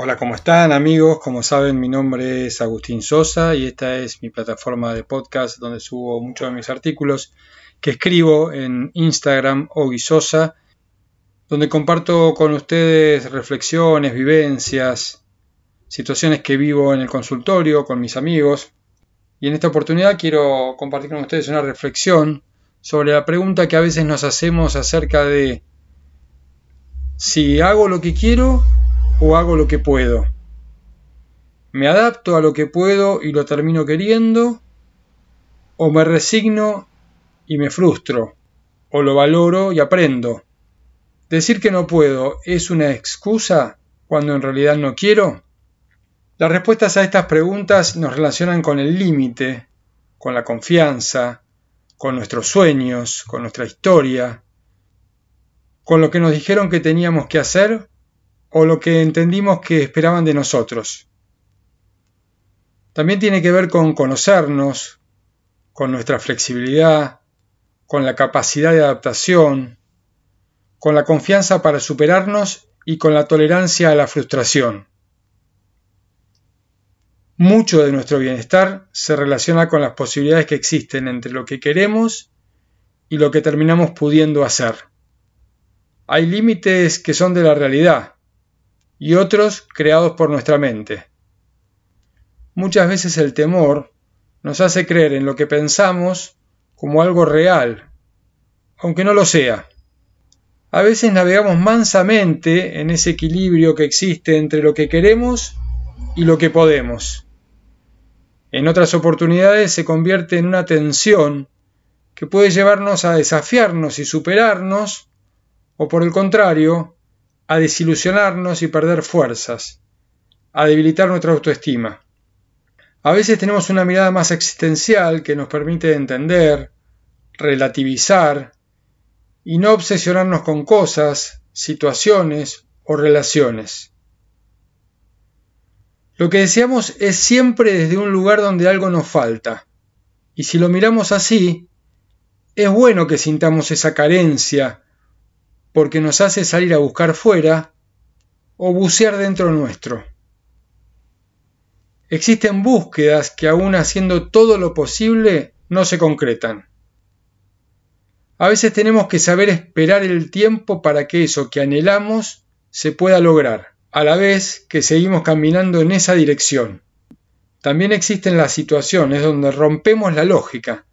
Hola, ¿cómo están amigos? Como saben, mi nombre es Agustín Sosa y esta es mi plataforma de podcast donde subo muchos de mis artículos que escribo en Instagram Sosa, donde comparto con ustedes reflexiones, vivencias, situaciones que vivo en el consultorio con mis amigos. Y en esta oportunidad quiero compartir con ustedes una reflexión sobre la pregunta que a veces nos hacemos acerca de si hago lo que quiero o hago lo que puedo. ¿Me adapto a lo que puedo y lo termino queriendo? ¿O me resigno y me frustro? ¿O lo valoro y aprendo? ¿Decir que no puedo es una excusa cuando en realidad no quiero? Las respuestas a estas preguntas nos relacionan con el límite, con la confianza, con nuestros sueños, con nuestra historia, con lo que nos dijeron que teníamos que hacer o lo que entendimos que esperaban de nosotros. También tiene que ver con conocernos, con nuestra flexibilidad, con la capacidad de adaptación, con la confianza para superarnos y con la tolerancia a la frustración. Mucho de nuestro bienestar se relaciona con las posibilidades que existen entre lo que queremos y lo que terminamos pudiendo hacer. Hay límites que son de la realidad, y otros creados por nuestra mente. Muchas veces el temor nos hace creer en lo que pensamos como algo real, aunque no lo sea. A veces navegamos mansamente en ese equilibrio que existe entre lo que queremos y lo que podemos. En otras oportunidades se convierte en una tensión que puede llevarnos a desafiarnos y superarnos, o por el contrario, a desilusionarnos y perder fuerzas, a debilitar nuestra autoestima. A veces tenemos una mirada más existencial que nos permite entender, relativizar y no obsesionarnos con cosas, situaciones o relaciones. Lo que deseamos es siempre desde un lugar donde algo nos falta. Y si lo miramos así, es bueno que sintamos esa carencia porque nos hace salir a buscar fuera o bucear dentro nuestro. Existen búsquedas que aún haciendo todo lo posible no se concretan. A veces tenemos que saber esperar el tiempo para que eso que anhelamos se pueda lograr, a la vez que seguimos caminando en esa dirección. También existen las situaciones donde rompemos la lógica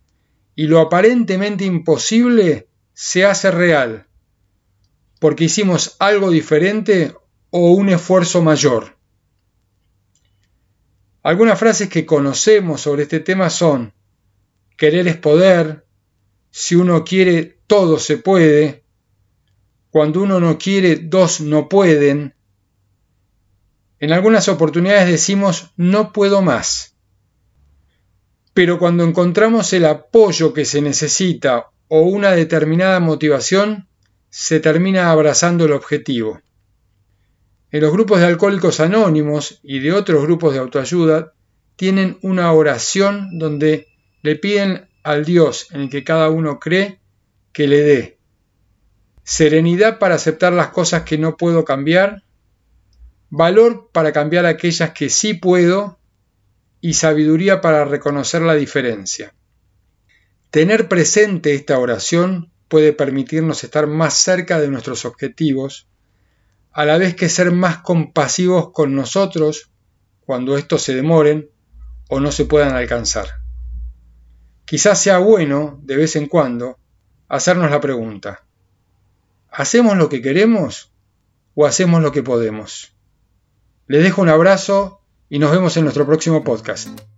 y lo aparentemente imposible se hace real porque hicimos algo diferente o un esfuerzo mayor. Algunas frases que conocemos sobre este tema son querer es poder, si uno quiere todo se puede, cuando uno no quiere dos no pueden. En algunas oportunidades decimos no puedo más. Pero cuando encontramos el apoyo que se necesita o una determinada motivación, se termina abrazando el objetivo. En los grupos de alcohólicos anónimos y de otros grupos de autoayuda tienen una oración donde le piden al Dios en el que cada uno cree que le dé serenidad para aceptar las cosas que no puedo cambiar, valor para cambiar aquellas que sí puedo y sabiduría para reconocer la diferencia. Tener presente esta oración puede permitirnos estar más cerca de nuestros objetivos, a la vez que ser más compasivos con nosotros cuando estos se demoren o no se puedan alcanzar. Quizás sea bueno, de vez en cuando, hacernos la pregunta, ¿hacemos lo que queremos o hacemos lo que podemos? Les dejo un abrazo y nos vemos en nuestro próximo podcast.